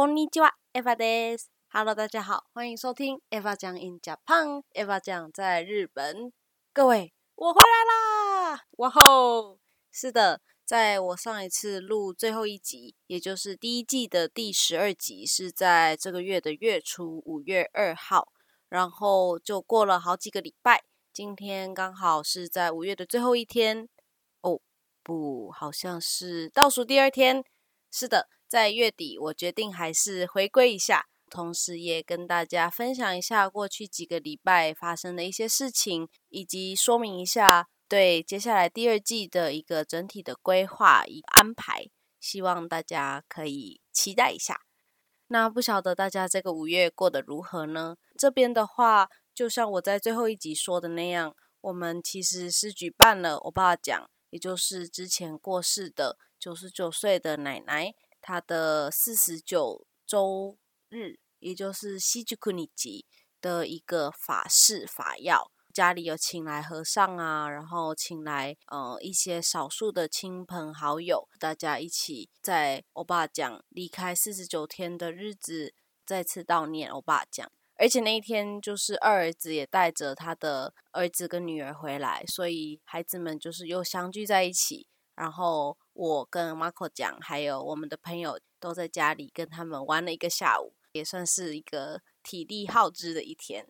こんにちは、エヴァです。Hello，大家好，欢迎收听 Eva 讲 in Japan。Eva 讲在日本，各位，我回来啦！哇吼！是的，在我上一次录最后一集，也就是第一季的第十二集，是在这个月的月初五月二号，然后就过了好几个礼拜，今天刚好是在五月的最后一天。哦，不，好像是倒数第二天。是的。 在月底，我决定还是回归一下，同时也跟大家分享一下过去几个礼拜发生的一些事情，以及说明一下对接下来第二季的一个整体的规划与安排。希望大家可以期待一下。那不晓得大家这个五月过得如何呢？这边的话，就像我在最后一集说的那样，我们其实是举办了我爸讲，也就是之前过世的九十九岁的奶奶。他的四十九周日，也就是西吉库尼吉的一个法事法要，家里有请来和尚啊，然后请来呃一些少数的亲朋好友，大家一起在欧巴讲离开四十九天的日子，再次悼念欧巴讲。而且那一天就是二儿子也带着他的儿子跟女儿回来，所以孩子们就是又相聚在一起，然后。我跟 Marco 讲，还有我们的朋友都在家里跟他们玩了一个下午，也算是一个体力耗资的一天。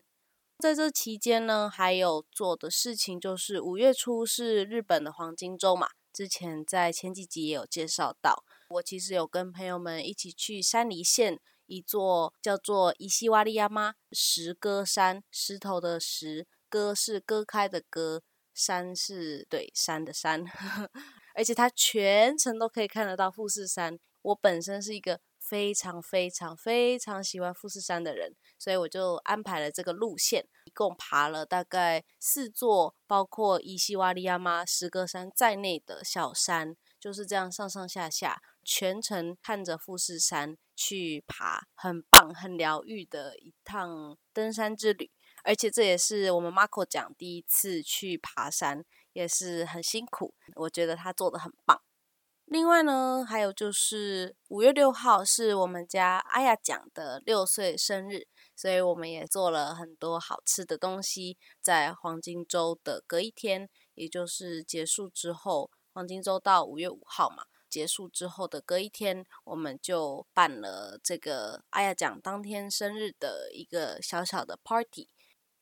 在这期间呢，还有做的事情就是五月初是日本的黄金周嘛，之前在前几集也有介绍到。我其实有跟朋友们一起去山梨县一座叫做伊西瓦利亚吗石割山，石头的石，割是割开的割，山是对山的山。而且它全程都可以看得到富士山。我本身是一个非常非常非常喜欢富士山的人，所以我就安排了这个路线，一共爬了大概四座，包括伊西瓦利亚妈石歌山在内的小山，就是这样上上下下，全程看着富士山去爬，很棒、很疗愈的一趟登山之旅。而且这也是我们 Marco 讲第一次去爬山。也是很辛苦，我觉得他做的很棒。另外呢，还有就是五月六号是我们家阿雅奖的六岁生日，所以我们也做了很多好吃的东西。在黄金周的隔一天，也就是结束之后，黄金周到五月五号嘛，结束之后的隔一天，我们就办了这个阿雅奖当天生日的一个小小的 party。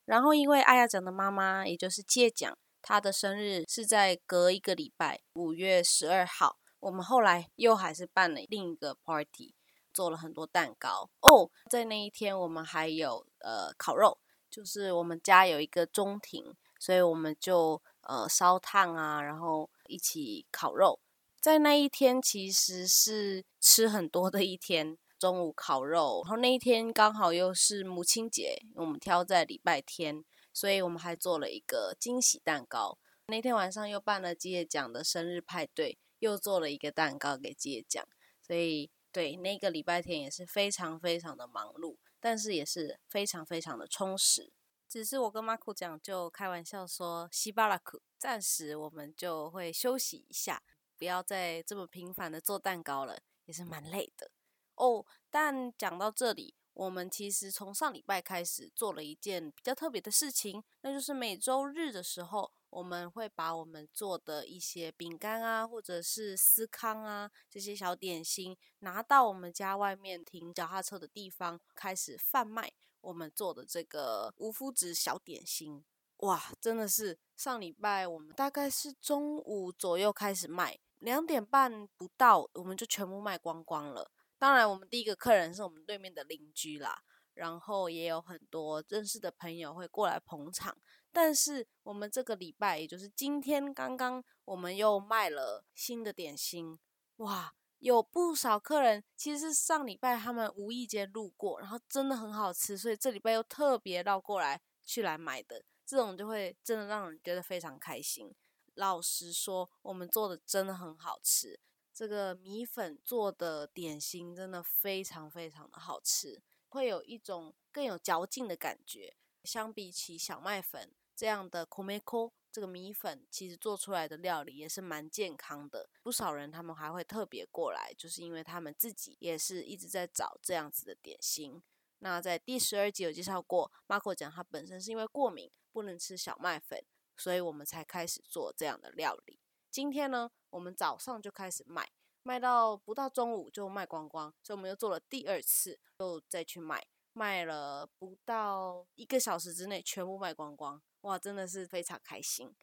然后因为阿雅奖的妈妈，也就是借奖。他的生日是在隔一个礼拜，五月十二号。我们后来又还是办了另一个 party，做了很多蛋糕哦。在那一天，我们还有呃烤肉，就是我们家有一个中庭，所以我们就呃烧炭啊，然后一起烤肉。在那一天，其实是吃很多的一天。中午烤肉，然后那一天刚好又是母亲节，我们挑在礼拜天。所以我们还做了一个惊喜蛋糕。那天晚上又办了吉野奖的生日派对，又做了一个蛋糕给吉野奖。所以对那个礼拜天也是非常非常的忙碌，但是也是非常非常的充实。只是我跟马库讲就开玩笑说，西巴拉库暂时我们就会休息一下，不要再这么频繁的做蛋糕了，也是蛮累的哦。但讲到这里。我们其实从上礼拜开始做了一件比较特别的事情，那就是每周日的时候，我们会把我们做的一些饼干啊，或者是司康啊这些小点心，拿到我们家外面停脚踏车的地方开始贩卖。我们做的这个无麸质小点心，哇，真的是上礼拜我们大概是中午左右开始卖，两点半不到我们就全部卖光光了。当然，我们第一个客人是我们对面的邻居啦，然后也有很多认识的朋友会过来捧场。但是我们这个礼拜，也就是今天刚刚，我们又卖了新的点心，哇，有不少客人其实是上礼拜他们无意间路过，然后真的很好吃，所以这礼拜又特别绕过来去来买的，这种就会真的让人觉得非常开心。老实说，我们做的真的很好吃。这个米粉做的点心真的非常非常的好吃，会有一种更有嚼劲的感觉。相比起小麦粉这样的 komeko 这个米粉其实做出来的料理也是蛮健康的，不少人他们还会特别过来，就是因为他们自己也是一直在找这样子的点心。那在第十二集有介绍过，Marco 讲他本身是因为过敏不能吃小麦粉，所以我们才开始做这样的料理。今天呢，我们早上就开始卖，卖到不到中午就卖光光，所以我们又做了第二次，又再去卖，卖了不到一个小时之内全部卖光光。哇，真的是非常开心！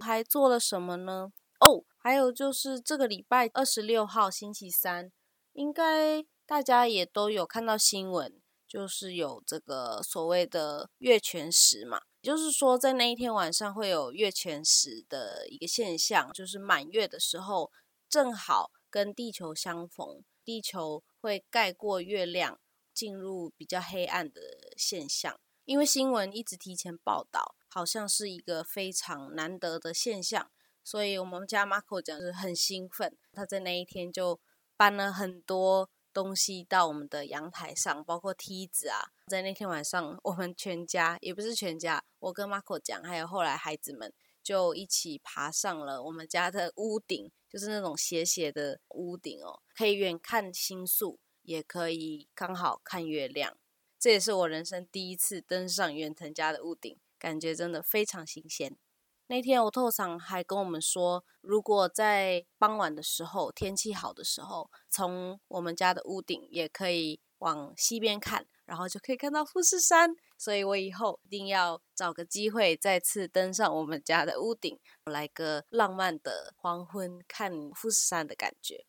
还做了什么呢？哦，还有就是这个礼拜二十六号星期三，应该大家也都有看到新闻，就是有这个所谓的月全食嘛，也就是说在那一天晚上会有月全食的一个现象，就是满月的时候正好跟地球相逢，地球会盖过月亮，进入比较黑暗的现象。因为新闻一直提前报道。好像是一个非常难得的现象，所以我们家 Marco 讲是很兴奋。他在那一天就搬了很多东西到我们的阳台上，包括梯子啊。在那天晚上，我们全家也不是全家，我跟 Marco 讲，还有后来孩子们就一起爬上了我们家的屋顶，就是那种斜斜的屋顶哦，可以远看星宿，也可以刚好看月亮。这也是我人生第一次登上远藤家的屋顶。感觉真的非常新鲜。那天我透场还跟我们说，如果在傍晚的时候天气好的时候，从我们家的屋顶也可以往西边看，然后就可以看到富士山。所以我以后一定要找个机会再次登上我们家的屋顶，来个浪漫的黄昏看富士山的感觉。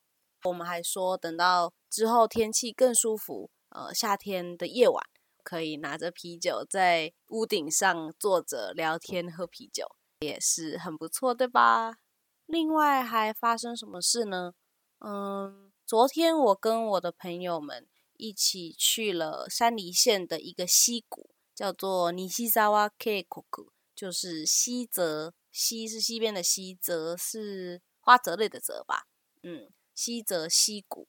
我们还说，等到之后天气更舒服，呃，夏天的夜晚。可以拿着啤酒在屋顶上坐着聊天喝啤酒，也是很不错，对吧？另外还发生什么事呢？嗯，昨天我跟我的朋友们一起去了山梨县的一个溪谷，叫做尼西萨瓦 K 谷，就是西泽西是西边的西，泽是花泽类的泽吧？嗯，西泽溪谷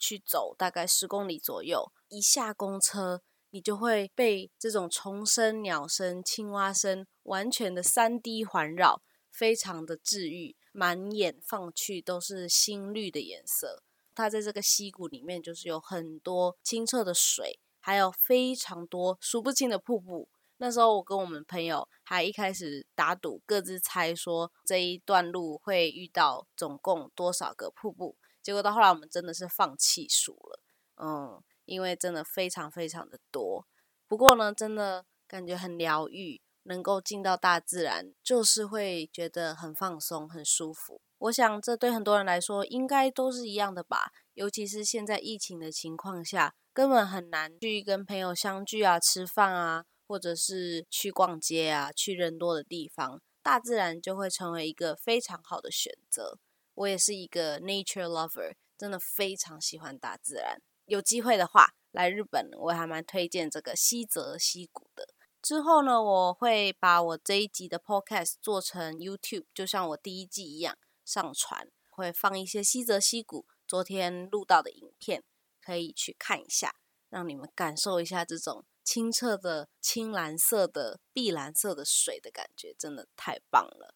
去走大概十公里左右，一下公车。你就会被这种虫声、鸟声、青蛙声完全的三 D 环绕，非常的治愈，满眼放去都是新绿的颜色。它在这个溪谷里面，就是有很多清澈的水，还有非常多数不清的瀑布。那时候我跟我们朋友还一开始打赌，各自猜说这一段路会遇到总共多少个瀑布。结果到后来，我们真的是放弃数了，嗯。因为真的非常非常的多，不过呢，真的感觉很疗愈，能够进到大自然，就是会觉得很放松、很舒服。我想这对很多人来说应该都是一样的吧，尤其是现在疫情的情况下，根本很难去跟朋友相聚啊、吃饭啊，或者是去逛街啊、去人多的地方，大自然就会成为一个非常好的选择。我也是一个 nature lover，真的非常喜欢大自然。有机会的话，来日本我还蛮推荐这个西泽溪谷的。之后呢，我会把我这一集的 podcast 做成 YouTube，就像我第一季一样上传，会放一些西泽溪谷昨天录到的影片，可以去看一下，让你们感受一下这种清澈的青蓝色的碧蓝色的水的感觉，真的太棒了。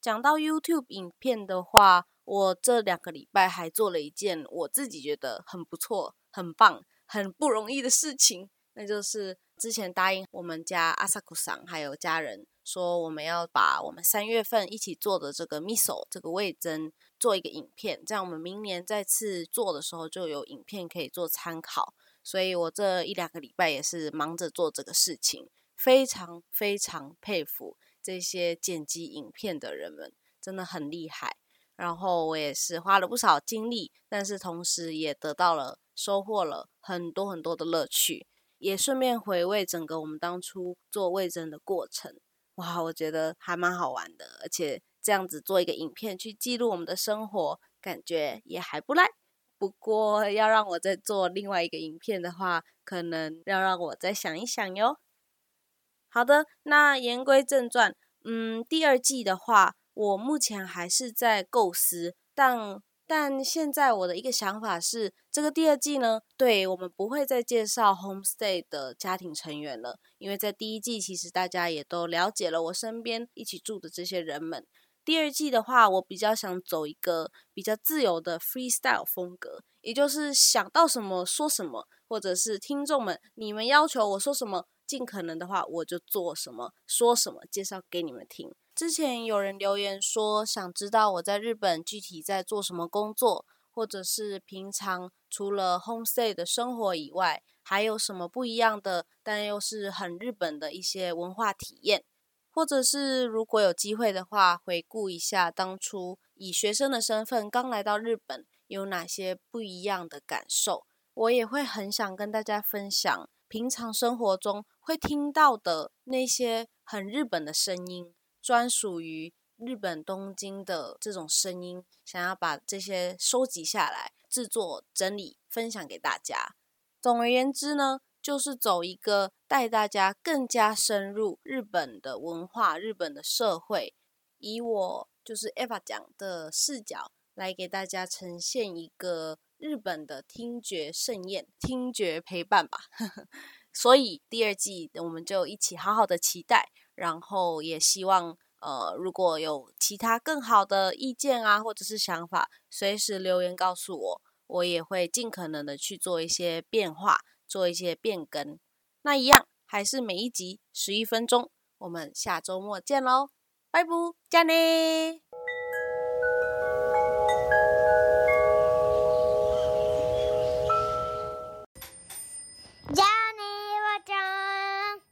讲到 YouTube 影片的话，我这两个礼拜还做了一件我自己觉得很不错。很棒，很不容易的事情，那就是之前答应我们家阿萨库桑还有家人说，我们要把我们三月份一起做的这个 miso 这个味增做一个影片，这样我们明年再次做的时候就有影片可以做参考。所以我这一两个礼拜也是忙着做这个事情，非常非常佩服这些剪辑影片的人们，真的很厉害。然后我也是花了不少精力，但是同时也得到了。收获了很多很多的乐趣，也顺便回味整个我们当初做味增的过程。哇，我觉得还蛮好玩的，而且这样子做一个影片去记录我们的生活，感觉也还不赖。不过要让我再做另外一个影片的话，可能要让我再想一想哟。好的，那言归正传，嗯，第二季的话，我目前还是在构思，但。但现在我的一个想法是，这个第二季呢，对我们不会再介绍 homestay 的家庭成员了，因为在第一季其实大家也都了解了我身边一起住的这些人们。第二季的话，我比较想走一个比较自由的 freestyle 风格，也就是想到什么说什么，或者是听众们你们要求我说什么，尽可能的话我就做什么说什么，介绍给你们听。之前有人留言说，想知道我在日本具体在做什么工作，或者是平常除了 homestay 的生活以外，还有什么不一样的，但又是很日本的一些文化体验，或者是如果有机会的话，回顾一下当初以学生的身份刚来到日本，有哪些不一样的感受，我也会很想跟大家分享平常生活中会听到的那些很日本的声音。专属于日本东京的这种声音，想要把这些收集下来，制作整理，分享给大家。总而言之呢，就是走一个带大家更加深入日本的文化、日本的社会，以我就是 Eva 讲的视角来给大家呈现一个日本的听觉盛宴、听觉陪伴吧。所以第二季我们就一起好好的期待。然后也希望，呃，如果有其他更好的意见啊，或者是想法，随时留言告诉我，我也会尽可能的去做一些变化，做一些变更。那一样还是每一集十一分钟，我们下周末见喽，拜拜，加呢。